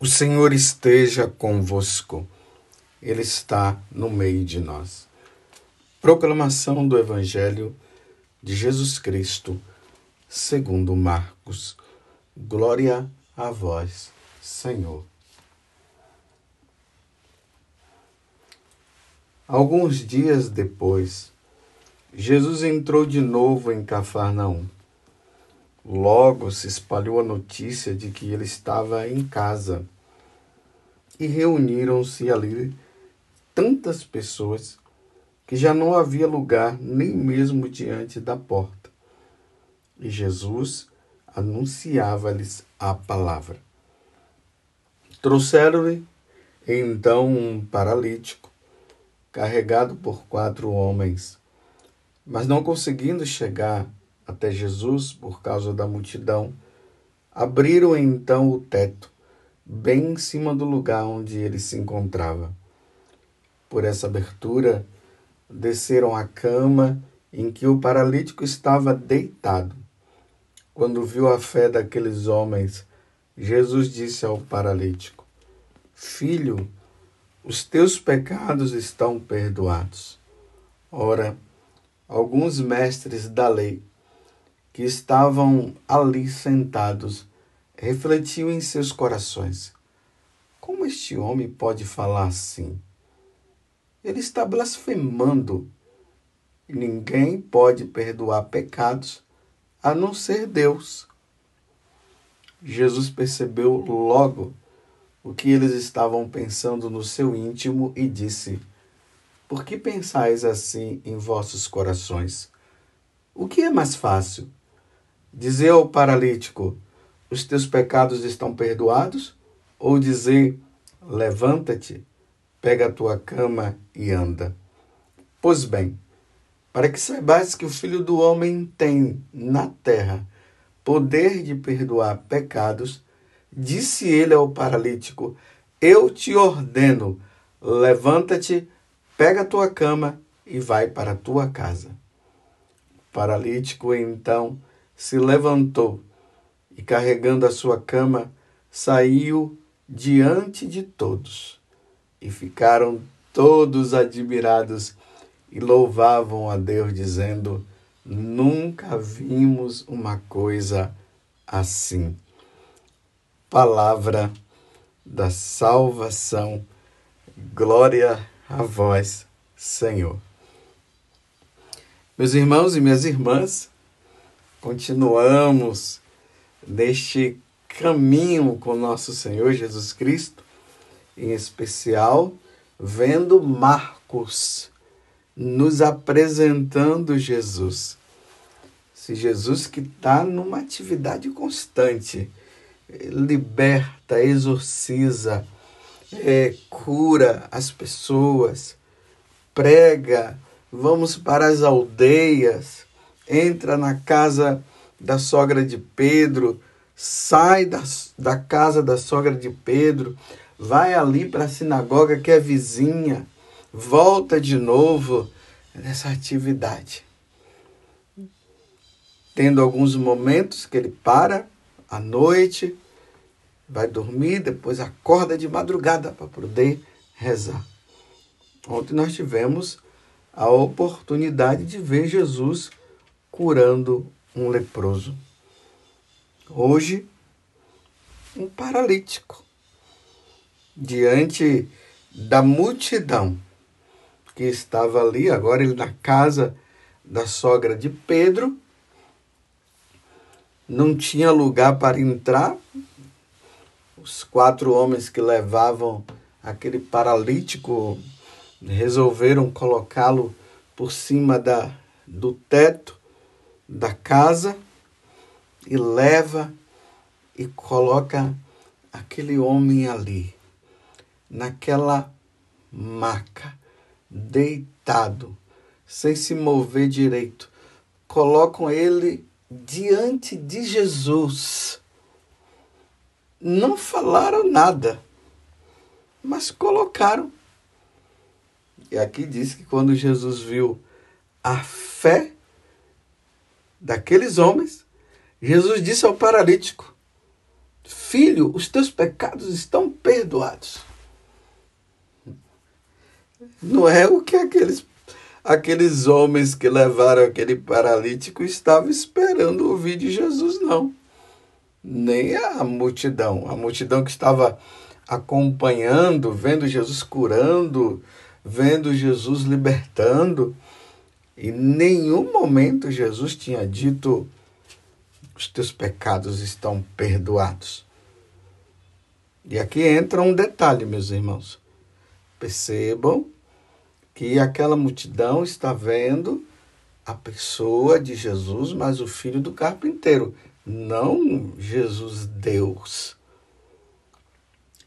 O Senhor esteja convosco, Ele está no meio de nós. Proclamação do Evangelho de Jesus Cristo, segundo Marcos. Glória a vós, Senhor. Alguns dias depois, Jesus entrou de novo em Cafarnaum. Logo se espalhou a notícia de que ele estava em casa. E reuniram-se ali tantas pessoas que já não havia lugar nem mesmo diante da porta. E Jesus anunciava-lhes a palavra. Trouxeram-lhe então um paralítico, carregado por quatro homens, mas não conseguindo chegar até Jesus por causa da multidão, abriram então o teto, bem em cima do lugar onde ele se encontrava. Por essa abertura, desceram a cama em que o paralítico estava deitado. Quando viu a fé daqueles homens, Jesus disse ao paralítico: Filho, os teus pecados estão perdoados. Ora, alguns mestres da lei que estavam ali sentados refletiam em seus corações: Como este homem pode falar assim? Ele está blasfemando. Ninguém pode perdoar pecados a não ser Deus. Jesus percebeu logo o que eles estavam pensando no seu íntimo e disse: Por que pensais assim em vossos corações? O que é mais fácil? Dizer ao paralítico: Os teus pecados estão perdoados? Ou dizer: Levanta-te, pega a tua cama e anda? Pois bem, para que saibais que o Filho do Homem tem na terra poder de perdoar pecados, disse ele ao paralítico: Eu te ordeno, levanta-te, pega a tua cama e vai para a tua casa. O paralítico então se levantou e, carregando a sua cama, saiu diante de todos. E ficaram todos admirados e louvavam a Deus, dizendo: Nunca vimos uma coisa assim. Palavra da salvação, glória a vós, Senhor. Meus irmãos e minhas irmãs, continuamos neste caminho com nosso Senhor Jesus Cristo, em especial vendo Marcos nos apresentando Jesus. Se Jesus que está numa atividade constante, liberta, exorciza, é, cura as pessoas, prega, vamos para as aldeias, entra na casa da sogra de Pedro, sai da, da casa da sogra de Pedro, vai ali para a sinagoga que é vizinha, volta de novo nessa atividade. Tendo alguns momentos que ele para à noite, vai dormir, depois acorda de madrugada para poder rezar. Ontem nós tivemos a oportunidade de ver Jesus curando um leproso. Hoje, um paralítico. Diante da multidão que estava ali, agora ele na casa da sogra de Pedro, não tinha lugar para entrar. Os quatro homens que levavam aquele paralítico resolveram colocá-lo por cima da, do teto da casa e leva e coloca aquele homem ali, naquela maca, deitado, sem se mover direito. Colocam ele diante de Jesus. Não falaram nada, mas colocaram. E aqui diz que quando Jesus viu a fé daqueles homens, Jesus disse ao paralítico: Filho, os teus pecados estão perdoados. Não é o que aqueles, aqueles homens que levaram aquele paralítico estavam esperando ouvir de Jesus, não. Nem a multidão. A multidão que estava acompanhando, vendo Jesus curando, vendo Jesus libertando. Em nenhum momento Jesus tinha dito: os teus pecados estão perdoados. E aqui entra um detalhe, meus irmãos. Percebam que aquela multidão está vendo a pessoa de Jesus, mas o filho do carpinteiro, não Jesus Deus.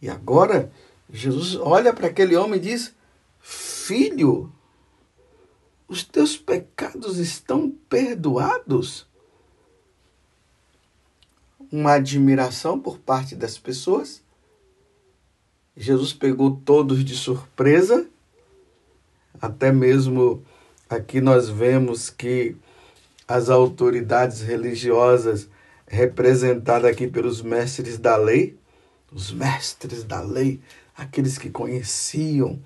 E agora Jesus olha para aquele homem e diz: Filho, os teus pecados estão perdoados. Uma admiração por parte das pessoas. Jesus pegou todos de surpresa. Até mesmo aqui nós vemos que as autoridades religiosas, representadas aqui pelos mestres da lei, os mestres da lei, aqueles que conheciam,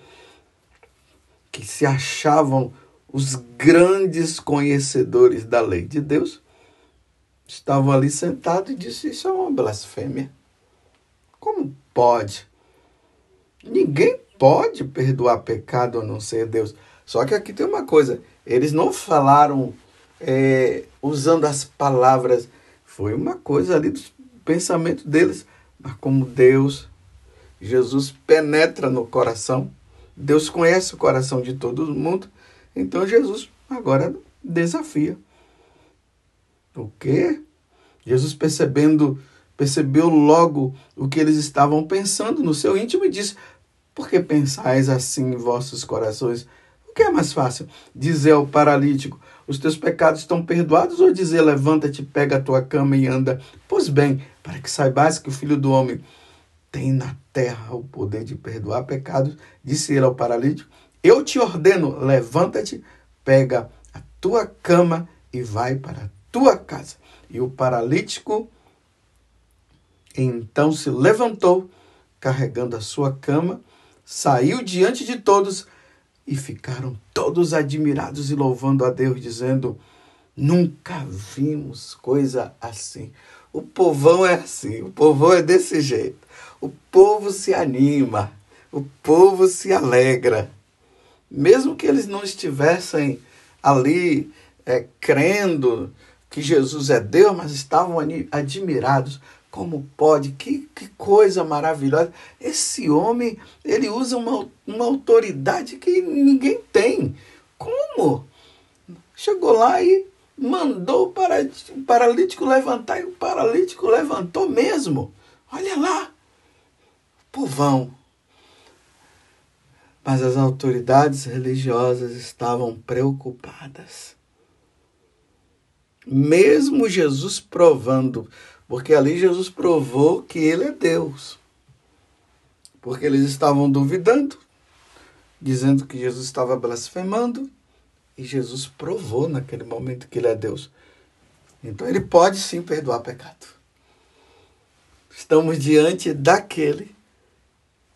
que se achavam os grandes conhecedores da lei de Deus, estavam ali sentados e disse: Isso é uma blasfêmia. Como pode? Ninguém pode perdoar pecado a não ser Deus. Só que aqui tem uma coisa: eles não falaram é, usando as palavras, foi uma coisa ali do pensamento deles. Mas como Deus, Jesus penetra no coração, Deus conhece o coração de todo mundo, então Jesus agora desafia. O quê? Jesus percebendo, percebeu logo o que eles estavam pensando no seu íntimo e disse: Por que pensais assim em vossos corações? O que é mais fácil? Dizer ao paralítico: Os teus pecados estão perdoados, ou dizer: Levanta-te, pega a tua cama e anda? Pois bem, para que saibais que o Filho do Homem tem na terra o poder de perdoar pecados, disse ele ao paralítico: Eu te ordeno, levanta-te, pega a tua cama e vai para a tua casa. E o paralítico então se levantou, carregando a sua cama, saiu diante de todos e ficaram todos admirados e louvando a Deus, dizendo: Nunca vimos coisa assim. O povão é assim, o povão é desse jeito. O povo se anima, o povo se alegra. Mesmo que eles não estivessem ali é, crendo que Jesus é Deus, mas estavam admirados. Como pode? Que, que coisa maravilhosa. Esse homem, ele usa uma, uma autoridade que ninguém tem. Como? Chegou lá e mandou o paralítico levantar e o paralítico levantou mesmo. Olha lá, povão. Mas as autoridades religiosas estavam preocupadas. Mesmo Jesus provando, porque ali Jesus provou que ele é Deus. Porque eles estavam duvidando, dizendo que Jesus estava blasfemando, e Jesus provou naquele momento que ele é Deus. Então ele pode sim perdoar pecado. Estamos diante daquele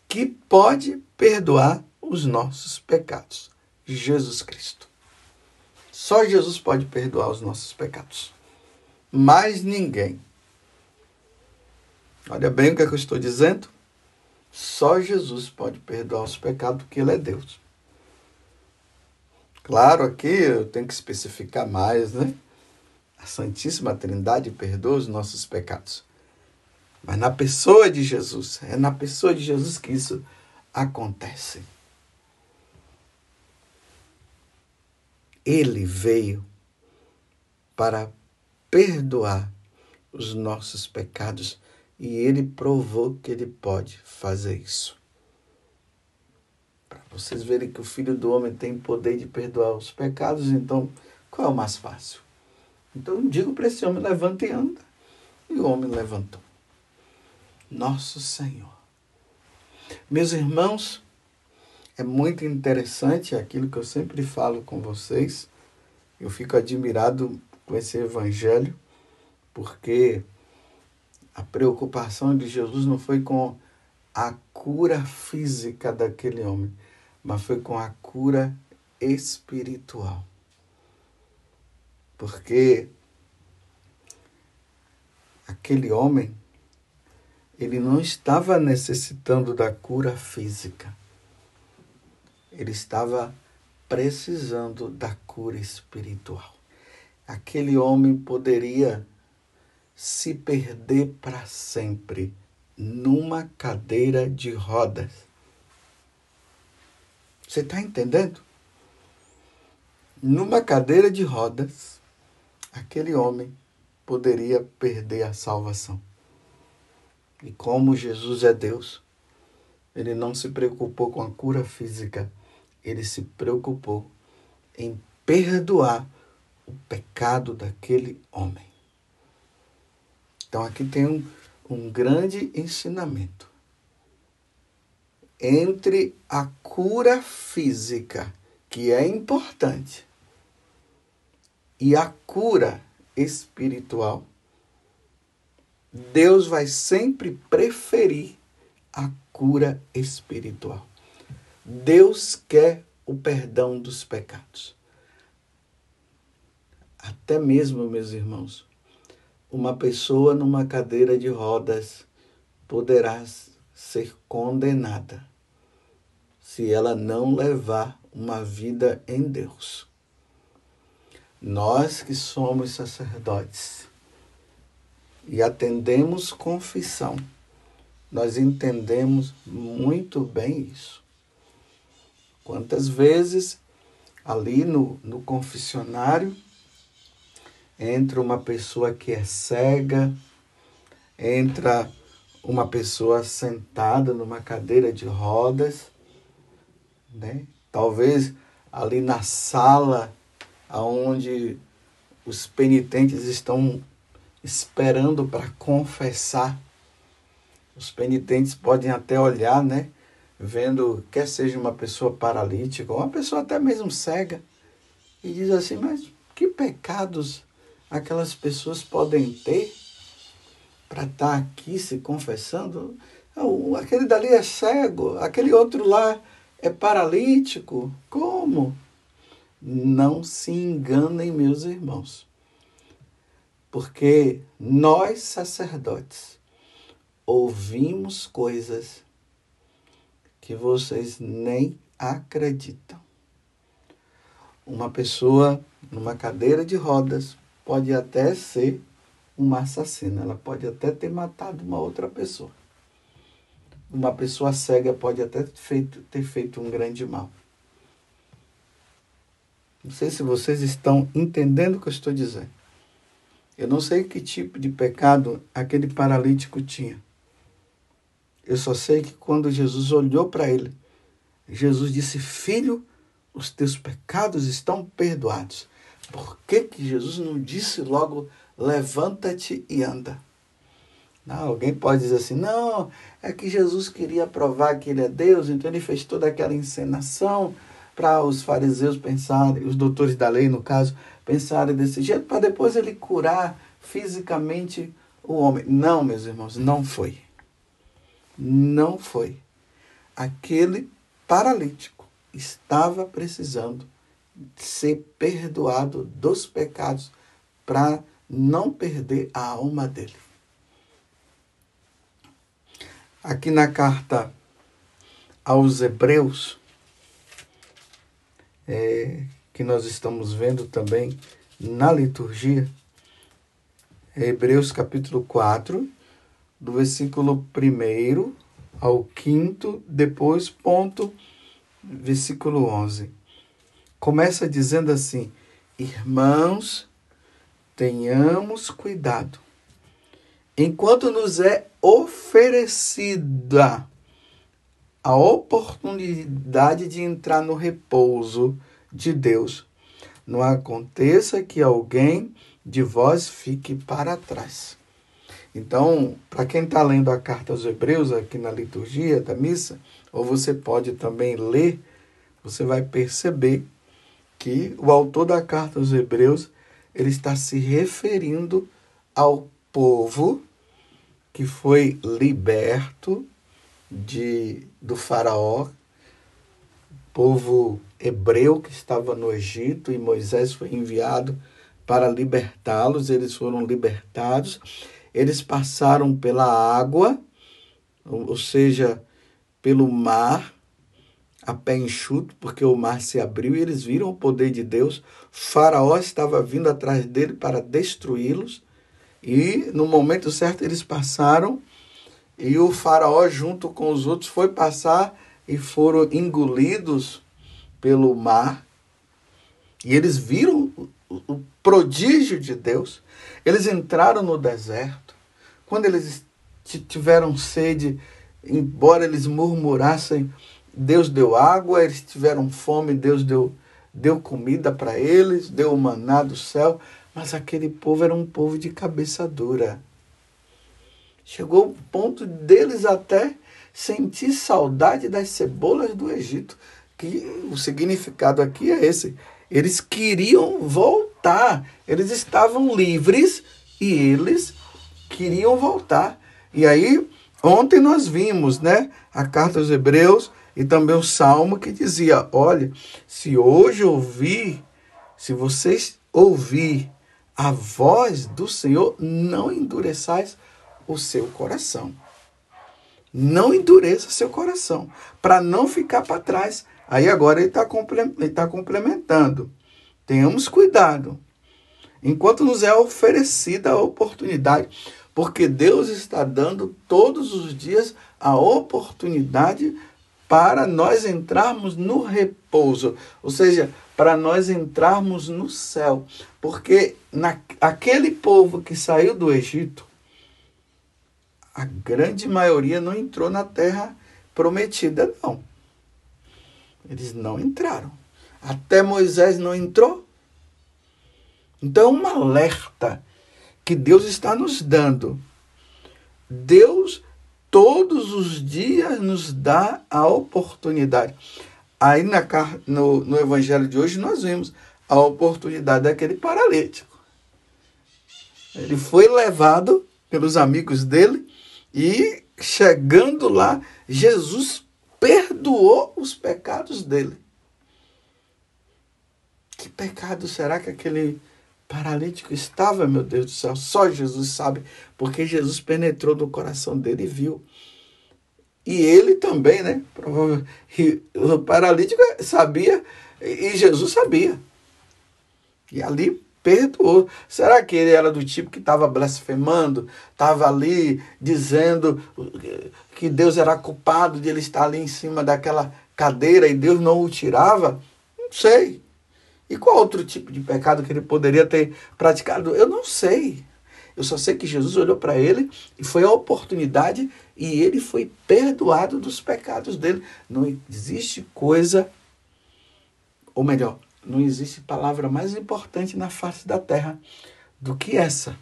que pode perdoar os nossos pecados. Jesus Cristo. Só Jesus pode perdoar os nossos pecados. Mais ninguém. Olha bem o que, é que eu estou dizendo. Só Jesus pode perdoar os pecados, porque Ele é Deus. Claro, aqui eu tenho que especificar mais, né? A Santíssima Trindade perdoa os nossos pecados. Mas na pessoa de Jesus, é na pessoa de Jesus que isso acontece. Ele veio para perdoar os nossos pecados e ele provou que ele pode fazer isso. Para vocês verem que o Filho do Homem tem poder de perdoar os pecados, então qual é o mais fácil? Então digo para esse homem: levanta e anda. E o homem levantou. Nosso Senhor. Meus irmãos, é muito interessante aquilo que eu sempre falo com vocês. Eu fico admirado com esse evangelho, porque A preocupação de Jesus não foi com a cura física daquele homem, mas foi com a cura espiritual. Porque aquele homem, ele não estava necessitando da cura física. Ele estava precisando da cura espiritual. Aquele homem poderia se perder para sempre numa cadeira de rodas. Você está entendendo? Numa cadeira de rodas, aquele homem poderia perder a salvação. E como Jesus é Deus, ele não se preocupou com a cura física, ele se preocupou em perdoar o pecado daquele homem. Então aqui tem um, um grande ensinamento. Entre a cura física, que é importante, e a cura espiritual, Deus vai sempre preferir a cura espiritual. Deus quer o perdão dos pecados. Até mesmo, meus irmãos, uma pessoa numa cadeira de rodas poderá ser condenada se ela não levar uma vida em Deus. Nós que somos sacerdotes e atendemos confissão, nós entendemos muito bem isso. Quantas vezes ali no, no confessionário entra uma pessoa que é cega, entra uma pessoa sentada numa cadeira de rodas, né? Talvez ali na sala aonde os penitentes estão esperando para confessar. Os penitentes podem até olhar, né? Vendo, quer seja uma pessoa paralítica ou uma pessoa até mesmo cega, e diz assim: Mas que pecados aquelas pessoas podem ter para estar tá aqui se confessando. Aquele dali é cego, aquele outro lá é paralítico. Como? Não se enganem, meus irmãos. Porque nós, sacerdotes, ouvimos coisas que vocês nem acreditam. Uma pessoa numa cadeira de rodas pode até ser uma assassina, ela pode até ter matado uma outra pessoa. Uma pessoa cega pode até ter feito, ter feito um grande mal. Não sei se vocês estão entendendo o que eu estou dizendo. Eu não sei que tipo de pecado aquele paralítico tinha. Eu só sei que quando Jesus olhou para ele, Jesus disse: Filho, os teus pecados estão perdoados. Por que, que Jesus não disse logo, levanta-te e anda? Não, alguém pode dizer assim, não, é que Jesus queria provar que ele é Deus, então ele fez toda aquela encenação para os fariseus pensarem, os doutores da lei, no caso, pensarem desse jeito, para depois ele curar fisicamente o homem. Não, meus irmãos, não foi. Não foi. Aquele paralítico estava precisando ser perdoado dos pecados para não perder a alma dele. Aqui na carta aos Hebreus, é, que nós estamos vendo também na liturgia, Hebreus capítulo 4, do versículo 1 ao 5, depois ponto, versículo 11 começa dizendo assim: Irmãos, tenhamos cuidado. Enquanto nos é oferecida a oportunidade de entrar no repouso de Deus, não aconteça que alguém de vós fique para trás. Então, para quem está lendo a carta aos Hebreus aqui na liturgia da missa, ou você pode também ler, você vai perceber que o autor da carta aos Hebreus ele está se referindo ao povo que foi liberto de do faraó, povo hebreu que estava no Egito e Moisés foi enviado para libertá-los, eles foram libertados. Eles passaram pela água, ou seja, pelo mar, a pé enxuto, porque o mar se abriu e eles viram o poder de Deus. Faraó estava vindo atrás dele para destruí-los. E no momento certo eles passaram e o faraó junto com os outros foi passar e foram engolidos pelo mar. E eles viram o prodígio de Deus. Eles entraram no deserto. Quando eles tiveram sede, embora eles murmurassem, Deus deu água, eles tiveram fome, Deus deu, deu comida para eles, deu o maná do céu, mas aquele povo era um povo de cabeça dura. Chegou o ponto deles até sentir saudade das cebolas do Egito, que o significado aqui é esse. Eles queriam voltar, eles estavam livres e eles queriam voltar. E aí, ontem nós vimos, né, a carta aos Hebreus e também o salmo que dizia: olha, se hoje ouvir, se vocês ouvir a voz do Senhor, não endureçais o seu coração. Não endureça seu coração, para não ficar para trás. Aí agora ele está tá complementando. Tenhamos cuidado. Enquanto nos é oferecida a oportunidade, porque Deus está dando todos os dias a oportunidade para nós entrarmos no repouso, ou seja, para nós entrarmos no céu. Porque na, aquele povo que saiu do Egito, a grande maioria não entrou na terra prometida, não. Eles não entraram. Até Moisés não entrou. Então é um alerta que Deus está nos dando. Deus todos os dias nos dá a oportunidade. Aí na, no, no Evangelho de hoje nós vimos a oportunidade daquele paralítico. Ele foi levado pelos amigos dele e chegando lá, Jesus perdoou os pecados dele. Que pecado será que aquele paralítico estava, meu Deus do céu? Só Jesus sabe, porque Jesus penetrou no coração dele e viu. E ele também, né? Provavelmente, o paralítico sabia e Jesus sabia. E ali perdoou. Será que ele era do tipo que estava blasfemando, estava ali dizendo que Deus era culpado de ele estar ali em cima daquela cadeira e Deus não o tirava? Não sei. E qual outro tipo de pecado que ele poderia ter praticado? Eu não sei. Eu só sei que Jesus olhou para ele e foi a oportunidade e ele foi perdoado dos pecados dele. Não existe coisa, ou melhor, não existe palavra mais importante na face da terra do que essa.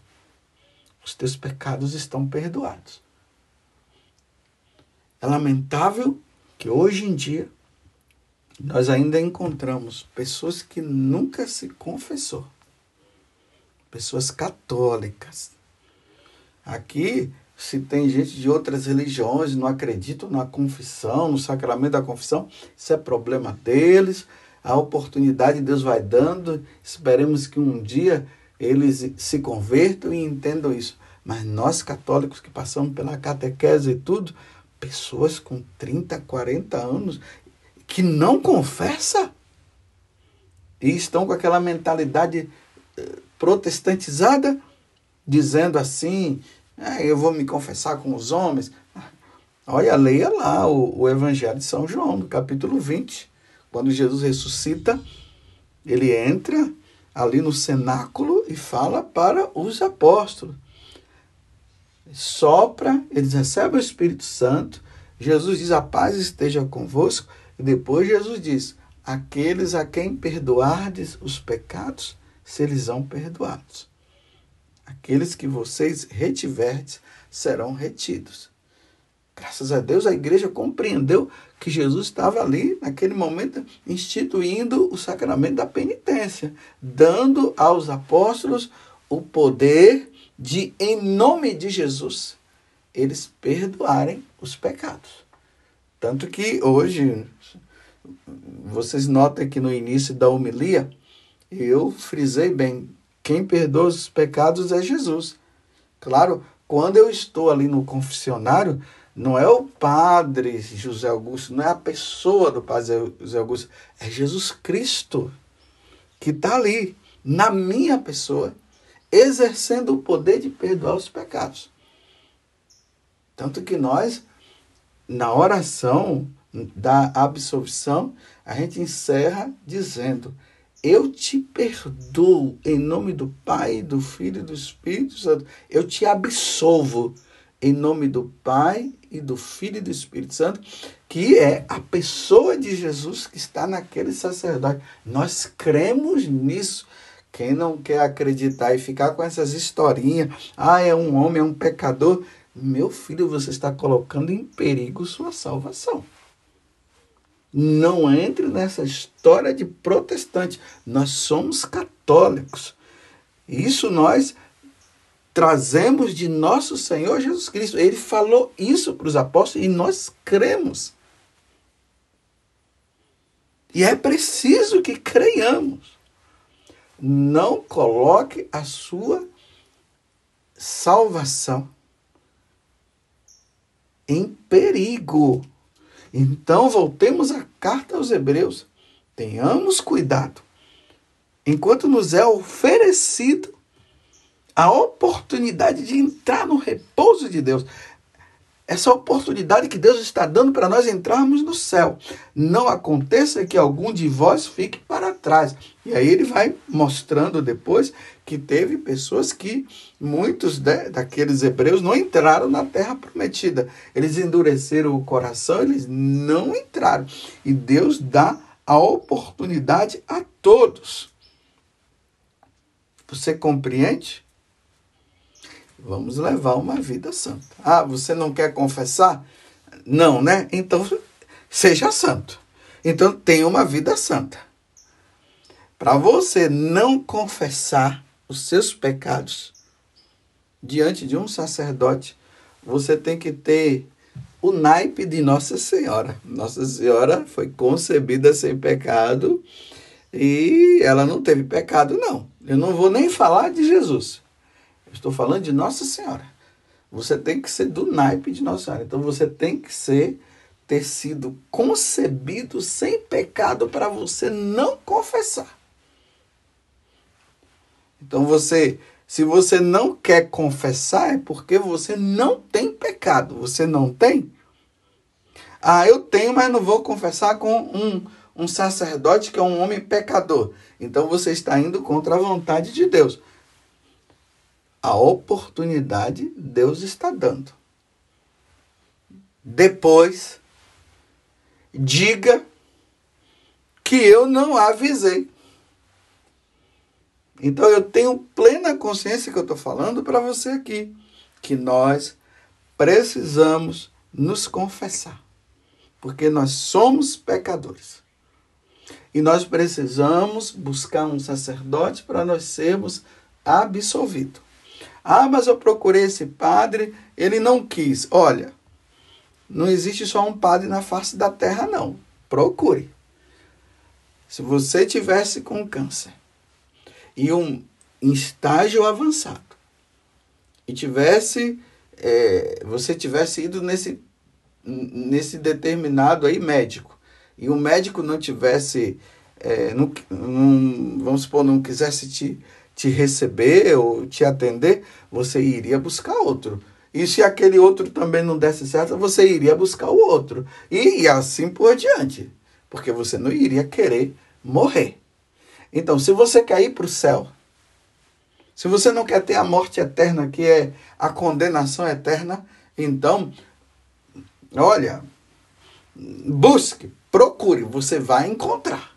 Os teus pecados estão perdoados. É lamentável que hoje em dia nós ainda encontramos pessoas que nunca se confessou. Pessoas católicas. Aqui, se tem gente de outras religiões, não acreditam na confissão, no sacramento da confissão, isso é problema deles. A oportunidade Deus vai dando. Esperemos que um dia eles se convertam e entendam isso. Mas nós católicos que passamos pela catequese e tudo, pessoas com 30, 40 anos que não confessa e estão com aquela mentalidade eh, protestantizada, dizendo assim: ah, eu vou me confessar com os homens. Olha, leia lá o, o Evangelho de São João, no capítulo 20. Quando Jesus ressuscita, ele entra ali no cenáculo e fala para os apóstolos. Sopra, eles recebem o Espírito Santo. Jesus diz: A paz esteja convosco. Depois Jesus diz: Aqueles a quem perdoardes os pecados, serão perdoados. Aqueles que vocês retiverdes serão retidos. Graças a Deus a igreja compreendeu que Jesus estava ali, naquele momento, instituindo o sacramento da penitência, dando aos apóstolos o poder de, em nome de Jesus, eles perdoarem os pecados. Tanto que hoje, vocês notem que no início da homilia, eu frisei bem: quem perdoa os pecados é Jesus. Claro, quando eu estou ali no confessionário, não é o padre José Augusto, não é a pessoa do padre José Augusto, é Jesus Cristo que está ali, na minha pessoa, exercendo o poder de perdoar os pecados. Tanto que nós, na oração da absolvição, a gente encerra dizendo: Eu te perdoo em nome do Pai, do Filho e do Espírito Santo. Eu te absolvo em nome do Pai e do Filho e do Espírito Santo, que é a pessoa de Jesus que está naquele sacerdote. Nós cremos nisso. Quem não quer acreditar e ficar com essas historinhas, ah, é um homem, é um pecador, meu filho, você está colocando em perigo sua salvação. Não entre nessa história de protestante. Nós somos católicos. Isso nós trazemos de nosso Senhor Jesus Cristo. Ele falou isso para os apóstolos e nós cremos. E é preciso que creiamos. Não coloque a sua salvação em perigo. Então, voltemos à carta aos Hebreus. Tenhamos cuidado. Enquanto nos é oferecido a oportunidade de entrar no repouso de Deus. Essa oportunidade que Deus está dando para nós entrarmos no céu. Não aconteça que algum de vós fique para trás. E aí ele vai mostrando depois que teve pessoas que, muitos de, daqueles hebreus, não entraram na terra prometida. Eles endureceram o coração, eles não entraram. E Deus dá a oportunidade a todos. Você compreende? Vamos levar uma vida santa. Ah, você não quer confessar? Não, né? Então seja santo. Então tenha uma vida santa. Para você não confessar os seus pecados diante de um sacerdote, você tem que ter o naipe de Nossa Senhora. Nossa Senhora foi concebida sem pecado e ela não teve pecado, não. Eu não vou nem falar de Jesus. Estou falando de Nossa Senhora. Você tem que ser do naipe de Nossa Senhora. Então você tem que ser ter sido concebido sem pecado para você não confessar. Então você, se você não quer confessar, é porque você não tem pecado. Você não tem? Ah, eu tenho, mas não vou confessar com um, um sacerdote que é um homem pecador. Então você está indo contra a vontade de Deus a oportunidade Deus está dando. Depois, diga que eu não avisei. Então eu tenho plena consciência que eu estou falando para você aqui, que nós precisamos nos confessar, porque nós somos pecadores. E nós precisamos buscar um sacerdote para nós sermos absolvidos. Ah, mas eu procurei esse padre, ele não quis. Olha, não existe só um padre na face da terra, não. Procure. Se você tivesse com câncer e um em estágio avançado e tivesse é, você tivesse ido nesse nesse determinado aí médico e o médico não tivesse é, não, não, vamos supor não quisesse te te receber ou te atender, você iria buscar outro. E se aquele outro também não desse certo, você iria buscar o outro. E, e assim por diante. Porque você não iria querer morrer. Então, se você quer ir para o céu, se você não quer ter a morte eterna, que é a condenação eterna, então, olha, busque, procure, você vai encontrar.